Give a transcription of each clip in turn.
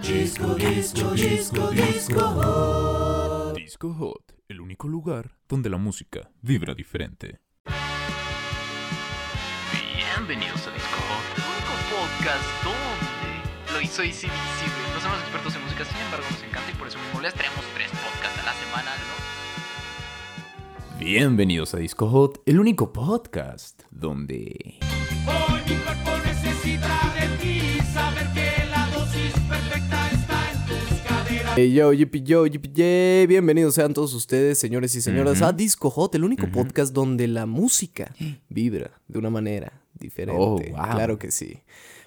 Disco, disco, disco, disco hot. Disco Hot, el único lugar donde la música vibra diferente. Bienvenidos a Disco Hot, el único podcast donde lo hizo Easy No somos expertos en música, sin embargo nos encanta y por eso mismo les traemos tres podcasts a la semana, ¿no? Bienvenidos a Disco Hot, el único podcast donde... Hoy Hey, yo, yo, yay. Bienvenidos sean todos ustedes, señores y señoras, a Disco Hot, el único podcast donde la música vibra de una manera diferente. Oh, wow. Claro que sí.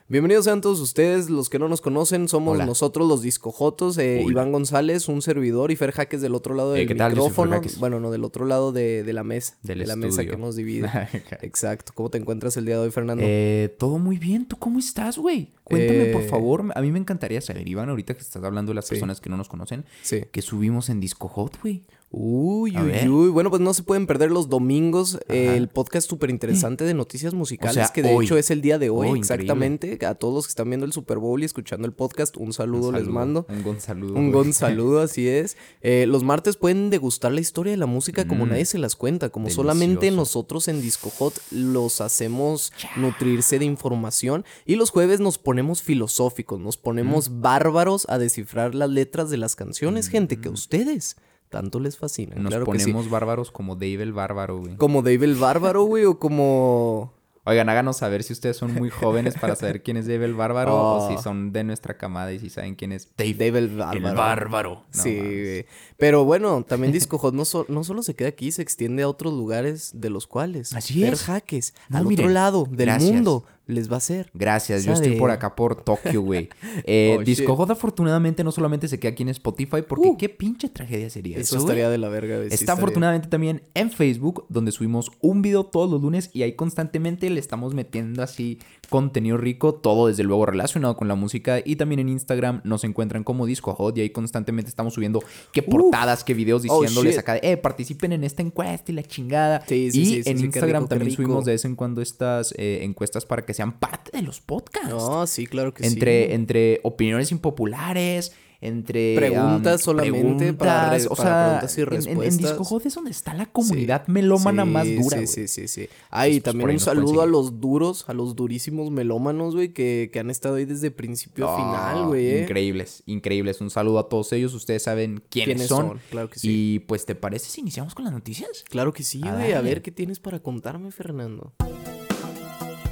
Bienvenidos sean todos ustedes, los que no nos conocen, somos Hola. nosotros los Discojotos, eh. Iván González, un servidor, y Fer Jaques del otro lado Eh, del micrófono. Bueno, no, del otro lado de, de la mesa, Del de la mesa que nos divide. Exacto. ¿Cómo te encuentras el día de hoy, Fernando? Eh, todo muy bien, ¿tú cómo estás, güey? Cuéntame, por Eh, favor. A mí me encantaría saber, Iván, ahorita que estás hablando de las personas que no nos conocen, sí. que subimos en Disco Hot, güey. Uy, uy, uy. Bueno, pues no se pueden perder los domingos eh, el podcast súper interesante de noticias musicales, sea, que de hoy. hecho es el día de hoy, Oh, exactamente. A todos los que están viendo el Super Bowl y escuchando el podcast, un saludo, Un les mando. Un gon saludo. Un güey. gon saludo, así es. Eh, los martes pueden degustar la historia de la música como Mm. nadie se las cuenta, como solamente nosotros en Disco Hot los hacemos nutrirse de información. Y los jueves nos ponemos filosóficos, nos ponemos bárbaros a descifrar las letras de las canciones, gente, que a ustedes tanto les fascina. Nos claro que sí. ponemos bárbaros como Dave el Bárbaro, güey. Como Dave el Bárbaro, güey, o como... Oigan, háganos saber si ustedes son muy jóvenes para saber quién es Dave el Bárbaro Oh. o si son de nuestra camada y si saben quién es Dave, Dave el Bárbaro. Bárbaro. No sí, güey. Pero bueno, también Disco Hot no, so- no solo se queda aquí, se extiende a otros lugares de los cuales. Así es. jaques No, al miren, otro lado del gracias. mundo les va a hacer. Gracias, yo estoy por acá por Tokio, güey. Eh, Oh, Disco. Hot afortunadamente no solamente se queda aquí en Spotify, porque Uh. qué pinche tragedia sería eso, Eso estaría de la verga, Está estaría. afortunadamente también en Facebook, donde subimos un video todos los lunes y ahí constantemente le estamos metiendo así contenido rico, todo desde luego relacionado con la música. Y también en Instagram nos encuentran como Disco Hot y ahí constantemente estamos subiendo qué portadas, qué videos Oh, diciéndoles acá de, eh, participen en esta encuesta y la chingada. Sí, sí, y sí, en Instagram rico, también subimos de vez en cuando estas eh, encuestas para que sean parte de los podcasts. No, sí, claro que entre, sí. entre opiniones impopulares, entre Preguntas am, solamente para preguntas, o para sea, preguntas y en- en- En, respuestas. Es donde está la Sí. comunidad melómana Sí, más dura, Sí, sí, sí, sí. Y pues, también un saludo a los duros, a los durísimos melómanos, güey, que, que han estado ahí desde principio a final, Ah, güey. eh. Increíbles, increíbles. Un saludo a todos ellos. Ustedes saben quiénes, ¿Quiénes son. son? Claro que sí. Y pues, ¿te parece si iniciamos con las noticias? Claro que sí, güey. A ver qué tienes para contarme, Fernando.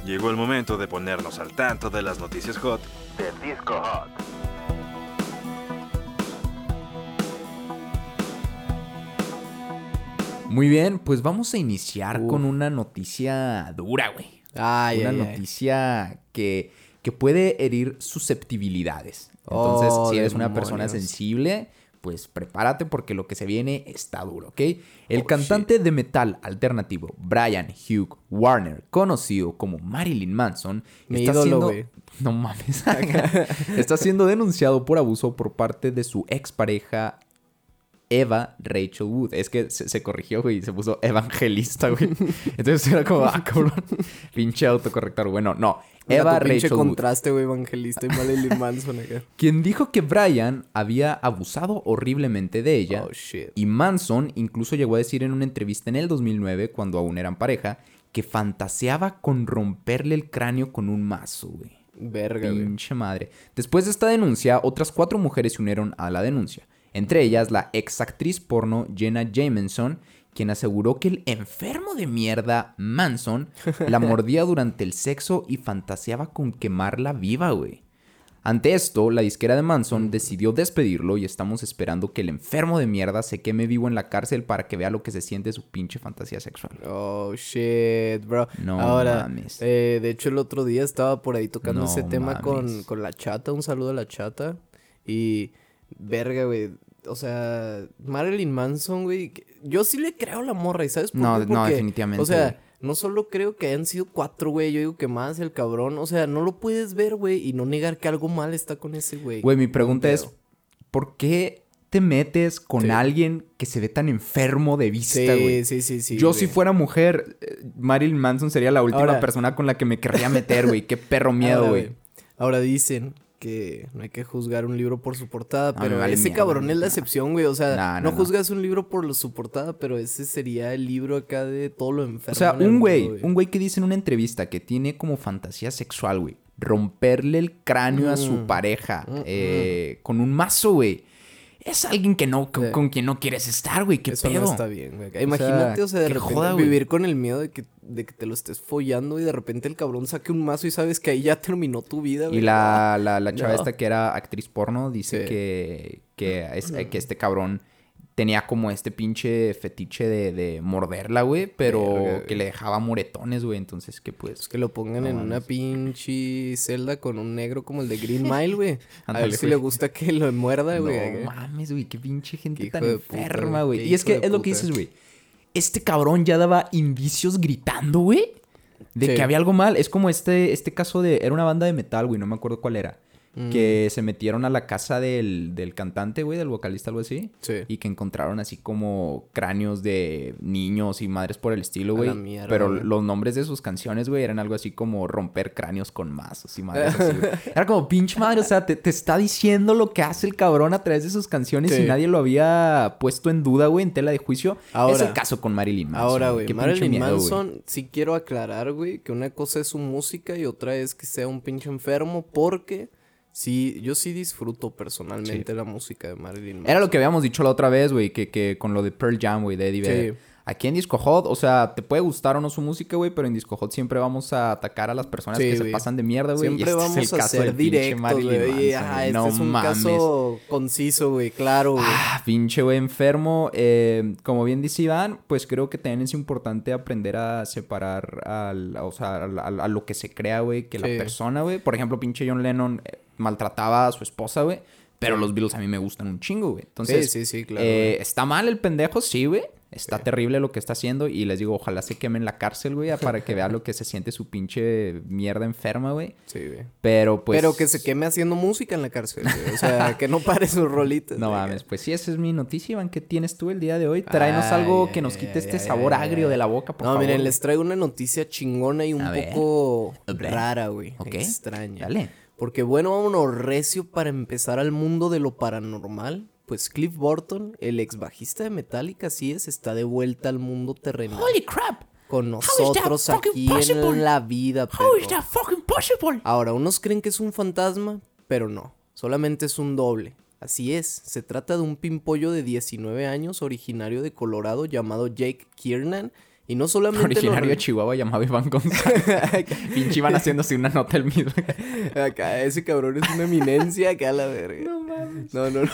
Llegó el momento de ponernos al tanto de las noticias hot de Disco Hot. Muy bien, pues vamos a iniciar Uf. con una noticia dura, güey. Ay, una ay, ay. noticia que, que puede herir susceptibilidades. Entonces, Oh, si eres una persona sensible, pues prepárate porque lo que se viene está duro, ¿ok? El Oh, cantante de metal alternativo Brian Hugh Warner, conocido como Marilyn Manson, Mi está ídolo, siendo... No mames. está siendo denunciado por abuso por parte de su expareja Eva Rachel Wood. Es que se, se corrigió, güey, y se puso evangelista, güey. Entonces era como, ah, cabrón, pinche autocorrector. Bueno, no. Eva Rachel contraste, güey, evangelista y Marilyn Manson acá. Quien dijo que Brian había abusado horriblemente de ella. Oh, shit. Y Manson incluso llegó a decir en una entrevista en el 2009, cuando aún eran pareja, que fantaseaba con romperle el cráneo con un mazo, güey. Verga, güey. Pinche madre. Después de esta denuncia, otras cuatro mujeres se unieron a la denuncia. Entre ellas, la ex actriz porno Jenna Jameson, quien aseguró que el enfermo de mierda Manson la mordía durante el sexo y fantaseaba con quemarla viva, güey. Ante esto, la disquera de Manson decidió despedirlo y estamos esperando que el enfermo de mierda se queme vivo en la cárcel para que vea lo que se siente su pinche fantasía sexual. Oh, shit, bro. No Ahora, mames. eh, de hecho, el otro día estaba por ahí tocando No ese tema con, con la chata. Un saludo a la chata. Y, verga, güey. O sea, Marilyn Manson, güey. Yo sí le creo a la morra, ¿y sabes por No, qué? no, Porque, definitivamente, O sea, no solo creo que hayan sido cuatro, güey. Yo digo que más el cabrón. O sea, no lo puedes ver, güey. Y no negar que algo mal está con ese güey. Güey, mi No pregunta es. ¿por qué te metes con Sí. alguien que se ve tan enfermo de vista, Sí, güey? sí, sí, sí. Yo si fuera mujer, eh, Marilyn Manson sería la última Ahora- persona con la que me querría meter, güey. Qué perro miedo, Ahora, güey. Ahora dicen que no hay que juzgar un libro por su portada, pero vale ese cabrón es la excepción, güey. O sea, No, juzgas un libro por lo- su portada, pero ese sería el libro acá de todo lo enfermo. O sea, un güey, un güey que dice en una entrevista que tiene como fantasía sexual, güey. Romperle el cráneo a su Mm. pareja Mm, eh, con un mazo, güey. Es alguien que no, con, Sí. con quien no quieres estar, güey. ¿Qué Eso pedo? no está bien, güey. Imagínate, o sea, de repente joda, vivir con el miedo de que, de que te lo estés follando y de repente el cabrón saque un mazo y sabes que ahí ya terminó tu vida, güey. Y la, la, la chava No. esta que era actriz porno dice Sí. que, que, es- que este cabrón tenía como este pinche fetiche de, de morderla, güey, pero Verga, güey. que le dejaba moretones, güey. Entonces, que pues... Que lo pongan No en una pinche celda con un negro como el de Green Mile, güey. A ver si güey. le gusta que lo muerda, güey. No mames, güey, qué pinche gente Qué tan de enferma, güey, Y es que es lo que dices, güey. Este cabrón ya daba indicios gritando, güey. De Sí. que había algo mal. Es como este, este caso de... Era una banda de metal, güey. No me acuerdo cuál era. Mm. Que se metieron a la casa del, del cantante, güey. Del vocalista, algo así. Sí. Y que encontraron así como cráneos de niños y madres por el estilo, güey. Pero güey. los nombres de sus canciones, güey, eran algo así como romper cráneos con mazos y madres así, güey. Era como pinche madre, o sea, te, te está diciendo lo que hace el cabrón a través de sus canciones y nadie lo había puesto en duda, güey, en tela de juicio. es Ahora- el caso con Marilyn Manson. Ahora, güey, Marilyn miedo, güey. Manson, sí quiero aclarar, güey, que una cosa es su música y otra es que sea un pinche enfermo porque sí, yo sí disfruto personalmente la música de Marilyn Manson. Era lo que habíamos dicho la otra vez, güey, que, que con lo de Pearl Jam, güey, de Eddie Sí. Vedder. Aquí en Disco Hot, o sea, te puede gustar o no su música, güey, pero en Disco Hot siempre vamos a atacar a las personas Sí, que se pasan de mierda, güey. y Siempre este vamos es el a caso ser directos, güey. este No es un mames. caso conciso, güey, claro, güey. Ah, pinche güey enfermo. Eh, como bien dice Iván, pues creo que también es importante aprender a separar al, o sea, al- al- a, lo que se crea, güey, que Sí. la persona, güey. Por ejemplo, pinche John Lennon eh, maltrataba a su esposa, güey. Pero Sí. los Beatles a mí me gustan un chingo, güey. Entonces, sí, sí, claro. eh, está mal el pendejo, sí, güey. Está terrible lo que está haciendo. Y les digo, ojalá se queme en la cárcel, güey, para que vea lo que se siente su pinche mierda enferma, güey. Sí, güey. Pero pues. Pero que se queme haciendo música en la cárcel, güey. O sea, que no pare sus rolitas. No mames, pues sí, esa es mi noticia, Iván. ¿Qué tienes tú el día de hoy? Tráenos algo que nos quite este sabor agrio de la boca, por no, favor. miren, les traigo una noticia chingona y un A poco ver. rara, güey. Ok. Extraña. Dale. Porque bueno, vámonos recio para empezar al mundo de lo paranormal. Pues Cliff Burton, el ex bajista de Metallica, así es, está de vuelta al mundo terrenal. Holy crap! con nosotros aquí possible? en la vida, How is perro. that fucking possible? Ahora, unos creen que es un fantasma, pero no, solamente es un doble. Así es, se trata de un pimpollo de 19 años originario de Colorado llamado Jake Kiernan. Y no solamente... Originario de Chihuahua llamado Iván González. Pinche Iván haciéndose una nota el mismo. Acá, ese cabrón es una eminencia acá a la verga. No mames. No, no, no.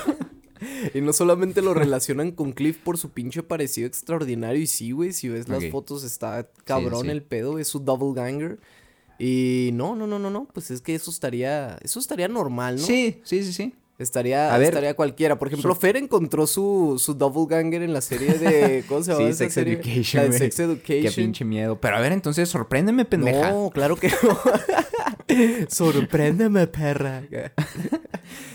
Y no solamente lo relacionan con Cliff por su pinche parecido extraordinario. Y sí, güey, si ves las Ok. fotos está cabrón sí. el pedo, es su double ganger. Y no, no, no, no, no. Pues es que eso estaría. Eso estaría normal, ¿no? Sí, sí, sí, sí. Estaría, A ver, estaría cualquiera. Por ejemplo, Fer encontró su, su double ganger en la serie de. ¿Cómo se llama? Sí, Sex serie? Education, La de güey. Sex Education. Qué pinche miedo. Pero a ver, entonces, sorpréndeme, pendeja. No, claro que no. Sorpréndeme, perra.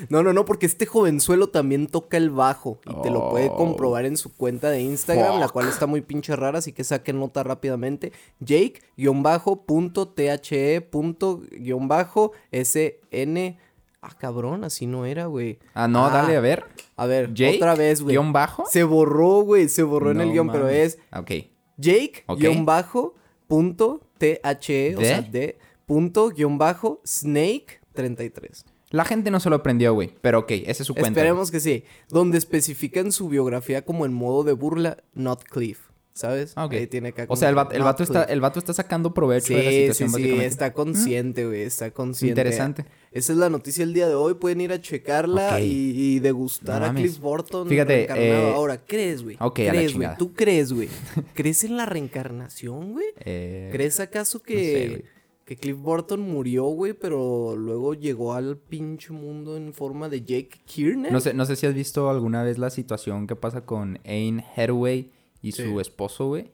No, no, no, porque este jovenzuelo también toca el bajo y te lo puede Oh. comprobar en su cuenta de Instagram, la cual está muy pinche rara, así que saquen nota rápidamente. Jake-.the.sn. Ah, cabrón, así no era, güey. Ah, no, Ah, a ver. A ver, Jake, otra vez, güey. guion bajo. Se borró, güey, se borró en el guion, pero es Ok. Jake Ok. guion bajo punto THE, o sea, de punto guion bajo Snake 33. La gente no se lo aprendió, güey. Pero ok, esa es su cuenta. Esperemos que sí. Donde especifican su biografía como en modo de burla, not Cliff. ¿Sabes? Ah, ok. Ahí tiene acá O sea, el que el, vato está, el vato está sacando provecho Sí, de la sí, situación, sí, básicamente. está consciente, güey, está consciente. Interesante. Esa es la noticia del día de hoy, pueden ir a checarla y, y degustar No a. Cliff Burton Fíjate, reencarnado. eh, Ahora, ¿crees, güey? ok, a la ¿Crees, güey? chingada. ¿Tú crees, güey? ¿Crees en la reencarnación, güey? Eh, ¿Crees acaso que, que Cliff Burton murió, güey, pero luego llegó al pinche mundo en forma de Jake Kiernan? no, sé, no sé si has visto alguna vez la situación que pasa con Anne Hathaway y Sí. su esposo, güey.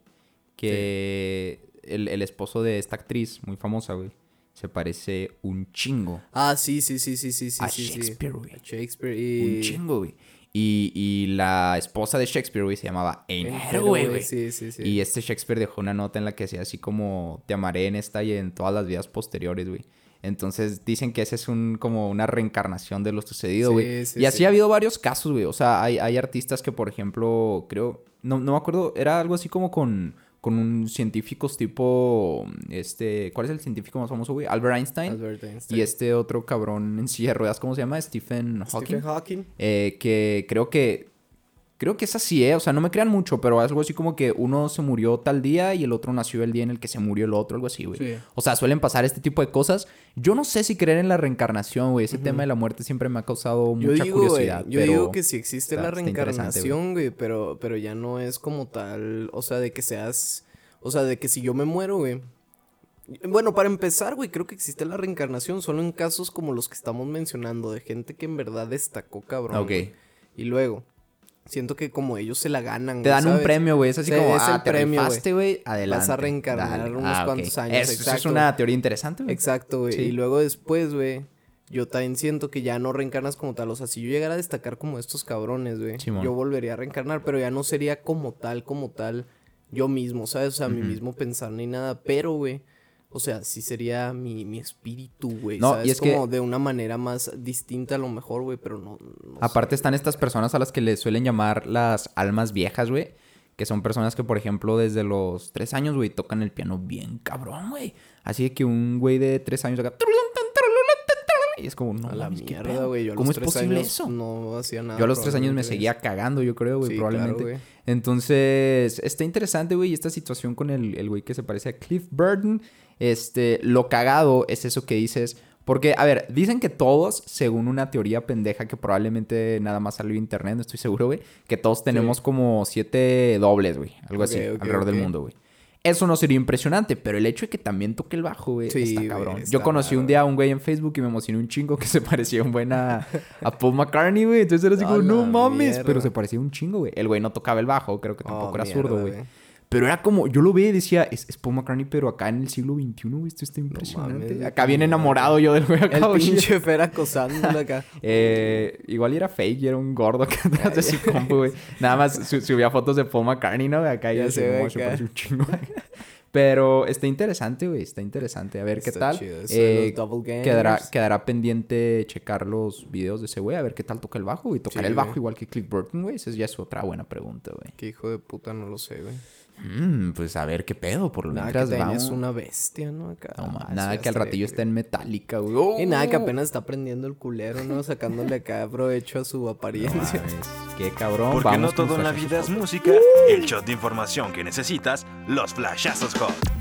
Que el, el esposo de esta actriz muy famosa, güey. Se parece un chingo. Ah, sí, sí, sí, sí, sí, sí. A sí. Shakespeare, güey. A Shakespeare y... Un chingo, güey. Y, y la esposa de Shakespeare, güey, se llamaba Anne Hathaway, güey. Sí, sí, sí. Y este Shakespeare dejó una nota en la que decía así como te amaré en esta y en todas las vidas posteriores, güey. Entonces dicen que ese es un como una reencarnación de lo sucedido, Sí, güey. sí, y así sí. ha habido varios casos, güey. O sea, hay, hay artistas que, por ejemplo, creo, no, no me acuerdo, era algo así como con, con un científicos tipo, este, ¿cuál es el científico más famoso, güey? Albert Einstein. Albert Einstein. Y este otro cabrón en silla de ruedas, ¿cómo se llama? Stephen Hawking. Stephen Hawking. Eh, que creo que. Creo que es así, ¿eh? O sea, no me crean mucho, pero algo así como que uno se murió tal día y el otro nació el día en el que se murió el otro, algo así, güey. Sí. O sea, suelen pasar este tipo de cosas. Yo no sé si creer en la reencarnación, güey. Ese tema de la muerte siempre me ha causado Yo mucha digo, güey, curiosidad. yo pero digo que si existe está- la reencarnación, güey, pero, pero ya no es como tal, o sea, de que seas, o sea, de que si yo me muero, güey. Bueno, para empezar, güey, creo que existe la reencarnación solo en casos como los que estamos mencionando, de gente que en verdad destacó, cabrón. Ok. güey. Y luego, siento que como ellos se la ganan, Te dan un premio, güey. Es así Sí, como, es ah, el te premio, güey. Adelante. a reencarnar dale. unos Ah, cuantos años, Eso, eso es exacto. una teoría interesante, güey. Exacto, güey. Sí. Y luego después, güey, yo también siento que ya no reencarnas como tal. O sea, si yo llegara a destacar como estos cabrones, güey, yo volvería a reencarnar, pero ya no sería como tal, como tal, yo mismo, ¿sabes? O sea, mi Ujú. mismo pensar ni nada. Pero, güey, o sea, sí sería mi, mi espíritu, güey. No, ¿sabes? y es que- como de una manera más distinta a lo mejor, güey, pero no. no Aparte sé. están estas personas a las que les suelen llamar las almas viejas, güey. Que son personas que, por ejemplo, desde los tres años, güey, tocan el piano bien cabrón, güey. Así que un güey de tres años acá... Y es como, no A la mames, ¿qué mierda, güey. ¿Cómo es posible eso? No hacía nada. Yo a los tres años me seguía cagando, yo creo, güey, Sí, probablemente. Entonces, está interesante, güey, esta situación con el, el güey que se parece a Cliff Burton. Este, lo cagado es eso que dices. Porque, a ver, dicen que todos, según una teoría pendeja que probablemente nada más salió en internet, no estoy seguro, güey, que todos tenemos como siete dobles, güey, algo así, alrededor del mundo, güey. Eso no sería impresionante, pero el hecho de que también toque el bajo, güey, Sí, está cabrón. está Yo conocí un día a un güey en Facebook y me emocioné un chingo que se parecía un buen a, a Paul McCartney, güey. Entonces era así como, no mames, mierda. pero se parecía un chingo, güey. El güey no tocaba el bajo, creo que tampoco Oh, era mierda, zurdo, güey. Pero era como, yo lo veía y decía, es, es Paul McCartney, pero acá en el siglo XXI, güey, esto está impresionante. mames, acá bien enamorado yo del güey acá, El pinche Fer acosándolo acá. Eh, igual era fake y era un gordo que atrás de su compu, güey. Nada más su- subía fotos de Paul McCartney, ¿no? Acá Ya ya se acá. parece un chingo. Pero está interesante, güey. Está interesante. A ver qué tal. chido Eh, los double gamers. quedará, quedará pendiente checar los videos de ese güey. A ver qué tal toca el bajo, güey. Tocar Sí, el bajo igual que Cliff Burton, güey. Esa ya es otra buena pregunta, güey. Qué hijo de puta, no lo sé, güey. Mm, pues a ver qué pedo. Por lo vamos. es una bestia, ¿no? Acá. No, ma- Ah, nada que al ratillo esté en metálica, güey. Y nada que ¡Oh! apenas está prendiendo el culero, ¿no? Sacándole acá provecho a su No apariencia. mames, Qué cabrón. Porque no Vamos con todo en la vida es música. El shot de información que necesitas, los flashazos hot.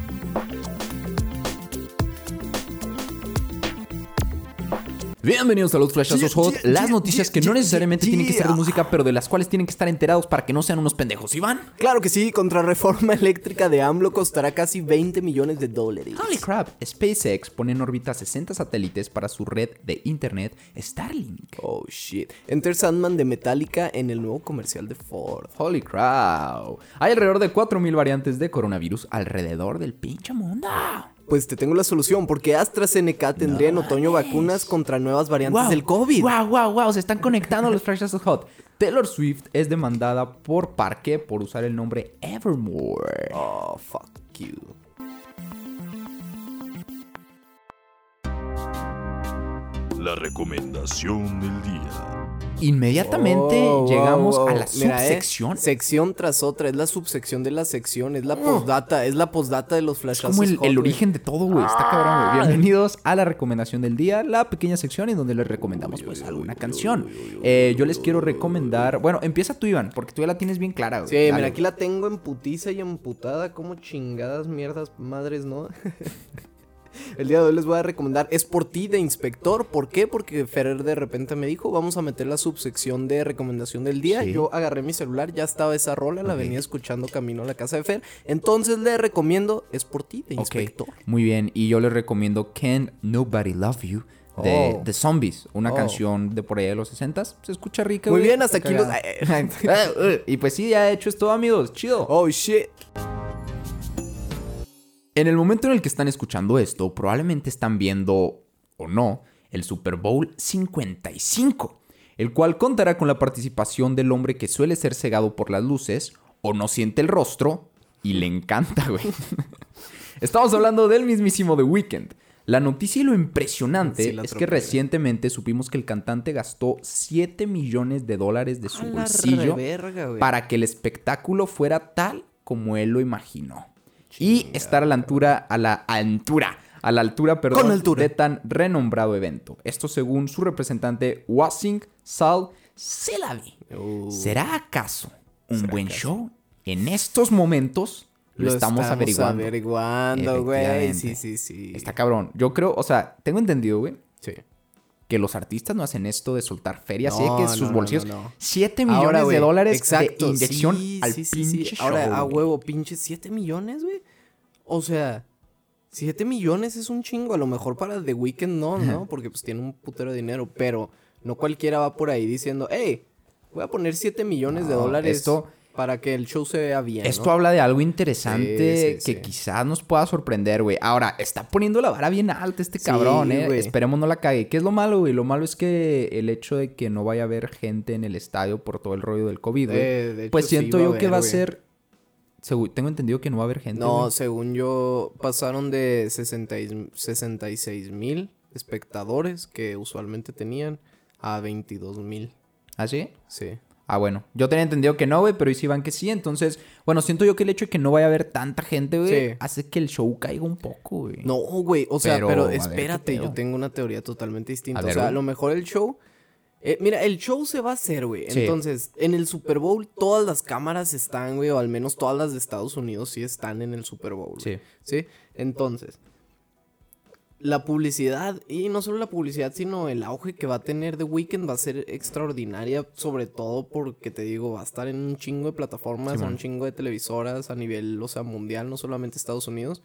Bienvenidos a los Flashazos Hot, las noticias que no necesariamente tienen que ser de música, pero de las cuales tienen que estar enterados para que no sean unos pendejos. ¿Iván? Claro que sí, contrarreforma eléctrica de AMLO costará casi 20 millones de dólares. Holy crap, SpaceX pone en órbita 60 satélites para su red de internet Starlink. Oh shit. Enter Sandman de Metallica en el nuevo comercial de Ford. Holy crap. Hay alrededor de 4.000 variantes de coronavirus alrededor del pinche mundo. Pues te tengo la solución, porque AstraZeneca tendría en otoño vacunas contra nuevas variantes del COVID. Wow, wow, wow, se están conectando los Flashazos Hot. Taylor Swift es demandada por Parque por usar el nombre Evermore. Oh, fuck you. La recomendación del día. Inmediatamente Oh, llegamos wow, a la Mira, eh, subsección. sección tras otra, es la subsección de la sección, es la postdata, es la postdata de los Es flashazos. como el, origen de todo, güey. Está cabrón, güey. Bienvenidos a la recomendación del día, la pequeña sección en donde les recomendamos pues alguna canción. Eh, yo les quiero recomendar. Bueno, empieza tú, Iván, porque tú ya la tienes bien clara, güey. Sí, Dale. mira, aquí la tengo en putiza y emputada, como chingadas mierdas madres, ¿no? El día de hoy les voy a recomendar Es por ti de Inspector. ¿Por qué? Porque Ferrer de repente me dijo, vamos a meter la subsección de recomendación del día. Sí. Yo agarré mi celular, ya estaba esa rola, la venía escuchando camino a la casa de Fer. Entonces le recomiendo Es por ti de Inspector. Muy bien. Y yo les recomiendo Can Nobody Love You de Oh. The Zombies, una Oh. canción de por allá de los 60 Se escucha rica, Muy güey. bien, hasta aquí los- y pues sí, ya hecho es todo, amigos. Chido. Oh shit. En el momento en el que están escuchando esto, probablemente están viendo, o no, el Super Bowl 55, el cual contará con la participación del hombre que suele ser cegado por las luces, o no siente el rostro, y le encanta, güey. Estamos hablando del mismísimo The Weeknd. La noticia y lo impresionante Sí, es que recientemente supimos que el cantante gastó 7 millones de dólares de su bolsillo reverga, para que el espectáculo fuera tal como él lo imaginó. Y estar a la altura, a la altura, a la altura, perdón, altura. de tan renombrado evento. Esto según su representante Wasing Sal Selavi. Uh, ¿Será acaso un ¿Será buen acaso? show? En estos momentos lo, estamos, averiguando. averiguando, güey. Sí, sí, sí. Está cabrón. Yo creo, o sea, tengo entendido, güey, Sí. Que los artistas no hacen esto de soltar feria, así No, de que sus no, bolsillos, no, no. 7 millones Ahora, de dólares exacto, de inyección sí, al sí, sí, Ahora, show, a huevo, pinche 7 millones, güey. O sea, 7 millones es un chingo. A lo mejor para The Weeknd no, ¿no? Porque pues tiene un putero de dinero. Pero no cualquiera va por ahí diciendo, hey, voy a poner 7 millones de dólares esto- para que el show se vea bien. Esto ¿no? habla de algo interesante Sí, sí, que sí. quizás nos pueda sorprender, güey. Ahora, está poniendo la vara bien alta este cabrón, eh. Esperemos no la cague. ¿Qué es lo malo, güey? Lo malo es que el hecho de que no vaya a haber gente en el estadio por todo el rollo del COVID, güey. Eh, pues siento yo que va a ser... segu- Tengo entendido que no va a haber gente. No, según yo, pasaron de 60 y- 66 mil espectadores que usualmente tenían a 22 mil. ¿Ah, sí? Sí. Ah, bueno. Yo tenía entendido que no, güey, pero hoy sí van que sí. Entonces, bueno, siento yo que el hecho de que no vaya a haber tanta gente, güey, Sí. hace que el show caiga un poco, güey. No, güey, o sea, Pero, pero, a ver, ¿qué espérate, yo tengo una teoría totalmente distinta. O sea, a lo mejor el show. eh, mira, el show se va a hacer, güey. Sí. Entonces, en el Super Bowl, todas las cámaras están, güey, o al menos todas las de Estados Unidos sí están en el Super Bowl. Sí. ¿Sí? Entonces, la publicidad, y no solo la publicidad, sino el auge que va a tener The Weeknd va a ser extraordinaria, sobre todo porque te digo, va a estar en un chingo de plataformas, en un chingo de televisoras a nivel, o sea, mundial, no solamente Estados Unidos.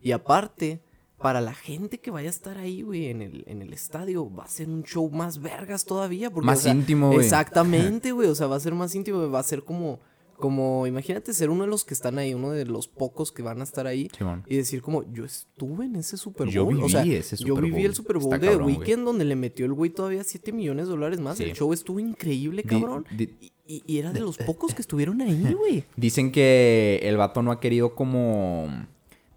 Y aparte, para la gente que vaya a estar ahí, güey, en el, en el estadio, va a ser un show más vergas todavía. Porque, Más o sea, íntimo, güey. Exactamente, güey, o sea, va a ser más íntimo, va a ser como... Como, imagínate ser uno de los que están ahí, uno de los pocos que van a estar ahí Simón. y decir como, yo estuve en ese Super Bowl. Yo o sea, viví ese yo Super viví Bowl. el Super Bowl Está de cabrón, güey. Weekend donde le metió el güey todavía 7 millones de dólares más. Sí. El show estuvo increíble, Di- cabrón. di- y, y- y era de los pocos que estuvieron ahí, güey. Dicen que el vato no ha querido como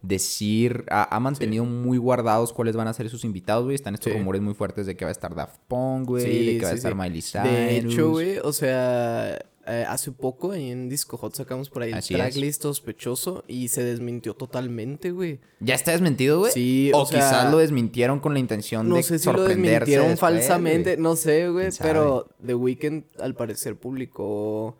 decir, ha, ha mantenido muy guardados cuáles van a ser sus invitados, güey. Están estos Sí. rumores muy fuertes de que va a estar Daft Punk, güey, de que va a estar. Miley Cyrus. De hecho, güey, o sea, eh, hace poco en Disco Hot sacamos por ahí el tracklist sospechoso y se desmintió totalmente, güey. ¿Ya está desmentido, güey? Sí, o, o sea, quizás lo desmintieron con la intención No de sé si lo desmintieron después, falsamente, güey. no sé, güey, pero The Weeknd al parecer publicó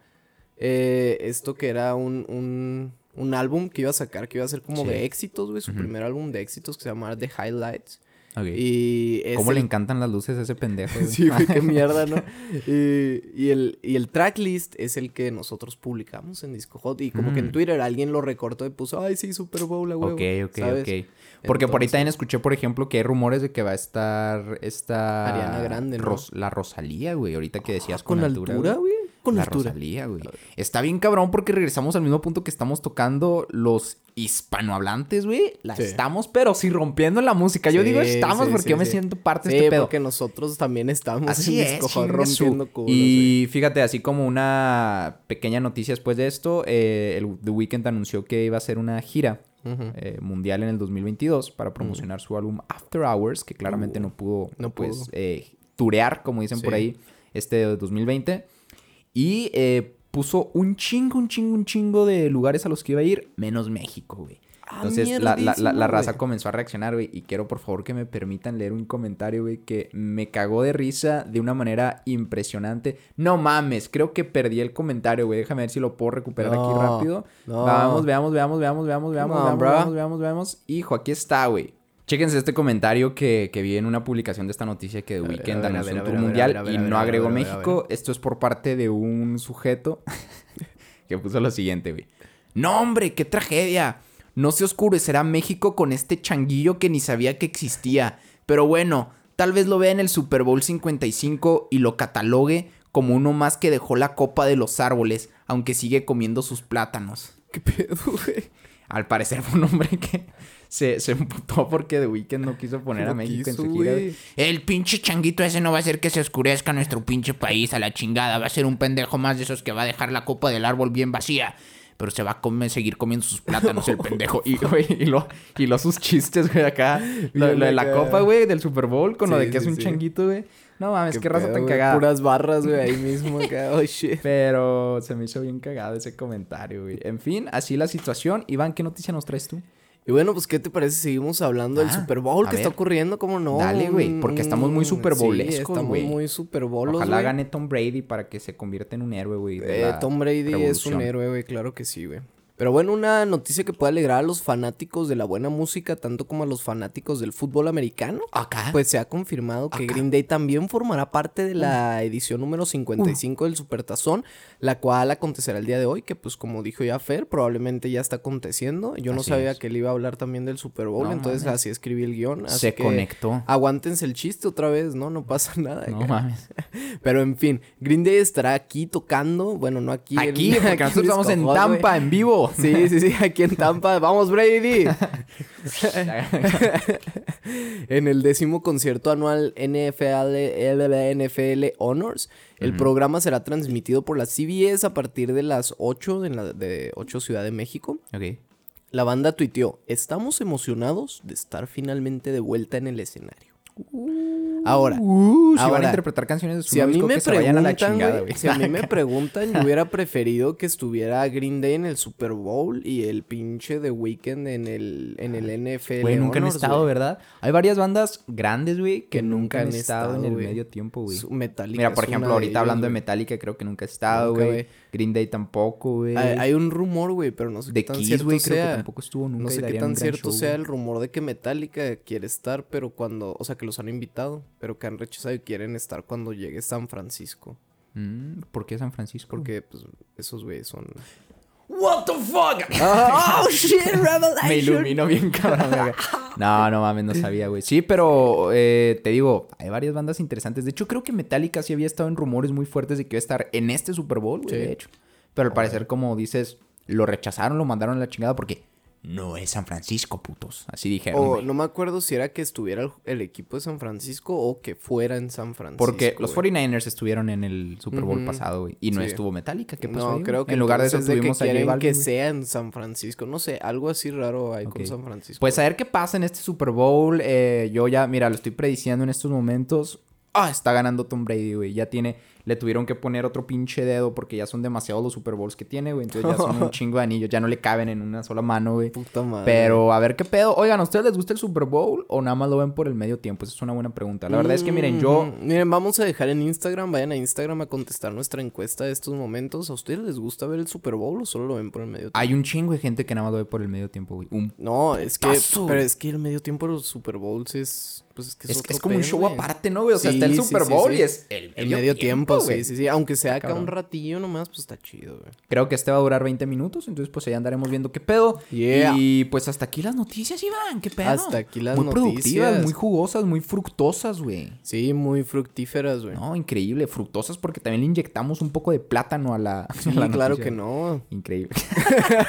eh, esto que era un, un, un álbum que iba a sacar, que iba a ser como Sí. de éxitos, güey, su primer álbum de éxitos que se llamaba The Highlights. Y es ¿Cómo le encantan las luces a ese pendejo, güey? Sí, güey, qué mierda, ¿no? y, y el, y el tracklist es el que nosotros publicamos en Disco Hot. Y como que en Mm. Twitter alguien lo recortó y puso, ay, sí, Super Bowl, a huevo. Ok, ok, ¿sabes? ok. Porque por ahí Entonces- también escuché, por ejemplo, que hay rumores de que va a estar esta... Ariana Grande, ¿no? Ros- la Rosalía, güey. Ahorita que decías Ah, con, con altura, altura, güey. Con la. Rosalía, güey. Está bien cabrón porque regresamos al mismo punto que estamos tocando los hispanohablantes, güey. La Sí. estamos, pero sí rompiendo la música. Yo Sí, digo estamos sí, porque yo me siento parte de este pedo. porque nosotros también estamos Así en es, rompiendo culos, güey. Y fíjate, así como una pequeña noticia después de esto, eh, el The Weeknd anunció que iba a hacer una gira eh, mundial en el 2022 para promocionar su álbum After Hours, que claramente Uh, no pudo, no pues, pudo. eh, turear, como dicen por ahí, este de 2020. Y eh, puso un chingo, un chingo, un chingo de lugares a los que iba a ir, menos México, güey. Ah, Entonces la, la- la- raza comenzó a reaccionar, güey. Y quiero por favor que me permitan leer un comentario, güey, que me cagó de risa de una manera impresionante. No mames, creo que perdí el comentario, güey. Déjame ver si lo puedo recuperar aquí rápido. no. Vamos, veamos, veamos, veamos, veamos, veamos, on, veamos, veamos, veamos, veamos. Hijo, aquí está, güey. Chéquense este comentario que, que vi en una publicación de esta noticia que The Weeknd anunció un tour mundial y no agregó. México. Esto es por parte de un sujeto que puso lo siguiente, güey. No, hombre, qué tragedia. No se oscurecerá México con este changuillo que ni sabía que existía. Pero bueno, tal vez lo vea en el Super Bowl 55 y lo catalogue como uno más que dejó la copa de los árboles, aunque sigue comiendo sus plátanos. ¿Qué pedo, güey? Al parecer fue un hombre que se, se emputó porque The Weeknd no quiso poner a México en su gira. El pinche changuito ese no va a hacer que se oscurezca nuestro pinche país a la chingada. Va a ser un pendejo más de esos que va a dejar la copa del árbol bien vacía. pero se va a comer, seguir comiendo sus plátanos el pendejo. Y, güey, y, lo, y lo sus chistes, güey, acá. Lo, de la copa, güey, del Super Bowl, con lo de que es sí, un sí. changuito, güey. No mames, qué, raza pedo, tan cagada. Puras barras, güey, ahí mismo acá. Oh, shit. Pero se me hizo bien cagado ese comentario, güey. En fin, así la situación. Iván, ¿qué noticia nos traes tú? Y bueno, pues, ¿qué te parece si seguimos hablando del Ah, Super Bowl que está ver. ocurriendo? ¿Cómo no? Dale, güey, porque estamos muy Mm, Super sí, Bowlescos, estamos güey. muy Super Bowlos, Ojalá güey. gane Tom Brady para que se convierta en un héroe, güey. Eh, Tom Brady es un héroe, güey, claro que sí, güey. Pero bueno, una noticia que puede alegrar a los fanáticos de la buena música, tanto como a los fanáticos del fútbol americano. Acá. Pues se ha confirmado que Acá. Green Day también formará parte de la edición número 55 del Supertazón, la cual acontecerá el día de hoy, que pues como dijo ya Fer, probablemente ya está aconteciendo. Yo no sabía es. que él iba a hablar también del Super Bowl, No entonces mames. así escribí el guion. así se que conectó. Aguántense el chiste otra vez, ¿no? No pasa nada. No mames. Pero en fin, Green Day estará aquí tocando, bueno, no aquí. Aquí, porque nosotros estamos en. Tampa, en vivo. Sí, sí, sí, aquí en Tampa. ¡Vamos, Brady! en el décimo concierto anual NFL, NFL Honors, el programa será transmitido por la CBS a partir de las 8 de, la, de 8 Ciudad de México. ok. La banda tuiteó, estamos emocionados de estar finalmente de vuelta en el escenario. Ahora, Uh, si van a ahora, interpretar canciones de su si a nuevo mí disco, me que se vayan a la chingada, güey, si a mí me preguntan, yo hubiera preferido que estuviera Green Day en el Super Bowl y el pinche The Weeknd en el, en el NFL. Güey, nunca han Honors, estado, güey. ¿verdad? Hay varias bandas grandes, güey, que, Que nunca han han estado, en estado, el medio tiempo, güey. Metallica Mira, por ejemplo, ahorita hablando de. Metallica, creo que nunca ha estado, güey. Green Day tampoco, güey. Hay, hay un rumor, güey, pero no sé De qué tan Kiss, cierto güey, creo que sea. tampoco estuvo nunca No sé qué tan cierto sea el rumor de que Metallica quiere estar, pero cuando, o sea, que los han invitado, pero que han rechazado y quieren estar cuando llegue San Francisco. Mm, ¿Por qué San Francisco? Porque, pues, esos güeyes son... What the fuck? ¡Oh, shit, Revelation! Me iluminó bien cabrón. güey. No, no mames, no sabía, güey. Sí, pero eh, te digo, hay varias bandas interesantes. De hecho, creo que Metallica sí había estado en rumores muy fuertes de que iba a estar en este Super Bowl, güey, Sí. de hecho. Pero al parecer, como dices, lo rechazaron, lo mandaron a la chingada porque no es San Francisco, putos. Así dijeron, O no me acuerdo si era que estuviera el, el equipo de San Francisco o que fuera en San Francisco. Porque los güey. 49ers estuvieron en el Super Bowl pasado, güey. Y no Sí. estuvo Metallica. ¿Qué pasó No, ahí, creo que En lugar de eso tuvimos que a quieren que sea en San Francisco. No sé, algo así raro hay con San Francisco. Pues a ver qué pasa en este Super Bowl. Eh, yo ya, mira, lo estoy prediciendo en estos momentos. Ah, está ganando Tom Brady, güey. Ya tiene, le tuvieron que poner otro pinche dedo porque ya son demasiados los Super Bowls que tiene, güey. Entonces ya son un chingo de anillos, ya no le caben en una sola mano, güey. Puta madre. Pero a ver qué pedo. Oigan, ¿a ustedes les gusta el Super Bowl o nada más lo ven por el medio tiempo? Esa es una buena pregunta. La verdad es que, miren, yo. Mm, Miren, vamos a dejar en Instagram. Vayan a Instagram a contestar nuestra encuesta de estos momentos. ¿A ustedes les gusta ver el Super Bowl o solo lo ven por el medio tiempo? Hay un chingo de gente que nada más lo ve por el medio tiempo, güey. Un No, es que. Pero es que el medio tiempo de los Super Bowls es. Pues es que es, Es, otro es como un show aparte, ¿no, güey? O sea, Sí, está el Super Bowl sí. y es el El medio tiempo, güey. sí, sí, sí. Aunque sea acá un ratillo nomás, pues está chido, güey. Creo que este va a durar 20 minutos, entonces pues allá andaremos viendo qué pedo. Yeah. Y pues hasta aquí las noticias, Iván, qué pedo. Hasta aquí las muy productivas, noticias. muy jugosas, muy fructosas, güey. Sí, muy fructíferas, güey. No, increíble, fructosas porque también le inyectamos un poco de plátano a la, a Sí, la claro noticia. que no. Increíble.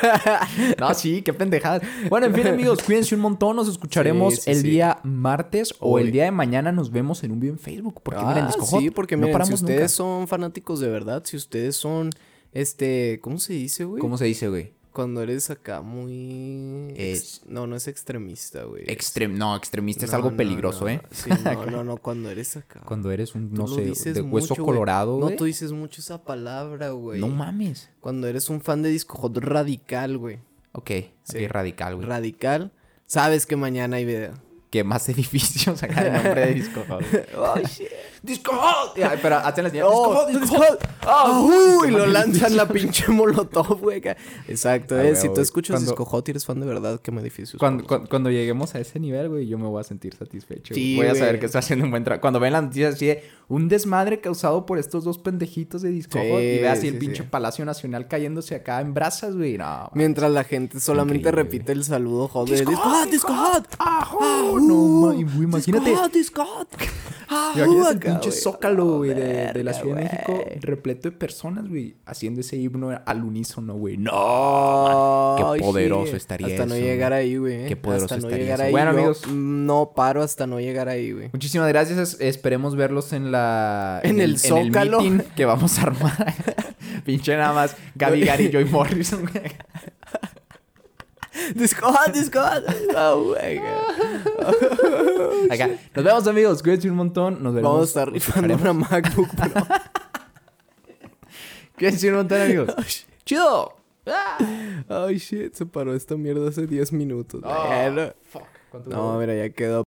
no, sí, qué pendejadas. Bueno, en fin, amigos, cuídense un montón. Nos escucharemos Sí, sí, el día martes o el día de mañana nos vemos en un video en Facebook. Porque miren, Ah, Disco Hot, sí, porque no miren, si paramos ustedes nunca. Son fanáticos de verdad, si ustedes son, este, ¿cómo se dice, güey? ¿Cómo se dice, güey? Cuando eres acá muy... Es- No, no es extremista, güey. Extrem... No, extremista es algo no, peligroso, no, ¿eh? Sí, no, no, no, cuando eres acá. Cuando eres un, no sé, dices de hueso mucho, güey. colorado, No, tú dices mucho esa palabra, güey. No mames. Cuando eres un fan de Disco Hot radical, güey. Ok, Sí. ok, radical, güey. Radical. Sabes que mañana hay video. que más edificios acá de nombre de Disco Hot. oh, shit. Disco Hot. Ay, pero hacen la señal. Oh, Disco Hot, Disco. Ah, qué lo lanzan la pinche molotov, güey. Exacto, Ah, eh. Si tú escuchas Cuando- Disco Hot y eres fan de verdad, qué. Cuando, pones. cuando, cuando lleguemos a ese nivel, güey, yo me voy a sentir satisfecho. Sí, voy a saber que estoy haciendo un buen trabajo. Cuando ven las noticias así de un desmadre causado por estos dos pendejitos de Disco Sí, Hot y ve así el pinche sí. Palacio Nacional cayéndose acá en brasas, güey. No, Mientras la gente solamente Increíble, repite el saludo de Disco Hot, Disco Hot. ¡Ajú! ¡Ajú! No, y, imagínate. Disco Hot, Disco Hot. Acá, pinche güey. zócalo, güey, de, de la Ciudad de México, repleto de personas, güey, haciendo ese himno al unísono, güey. ¡No! Qué Ay, poderoso estaría Hasta no eso, llegar güey. ahí, güey. Qué poderoso hasta no estaría llegar eso. ahí. Bueno, yo amigos. No paro hasta no llegar ahí, güey. Muchísimas gracias. es- Esperemos verlos en la... En el Zócalo. meeting que vamos a armar. Pinche nada más Gaby Gary Joy Morrison. güey. Discord, Discord. Oh, my God. Acá. Nos vemos, amigos. Cuídense un montón. Nos veremos. Vamos a estar rifando una MacBook Pro. Cuídense un montón, amigos. ¡Chido! Ay, shit, se paró esta mierda hace 10 minutos. Oh, fuck. ¿Cuánto No, mira, ya quedó.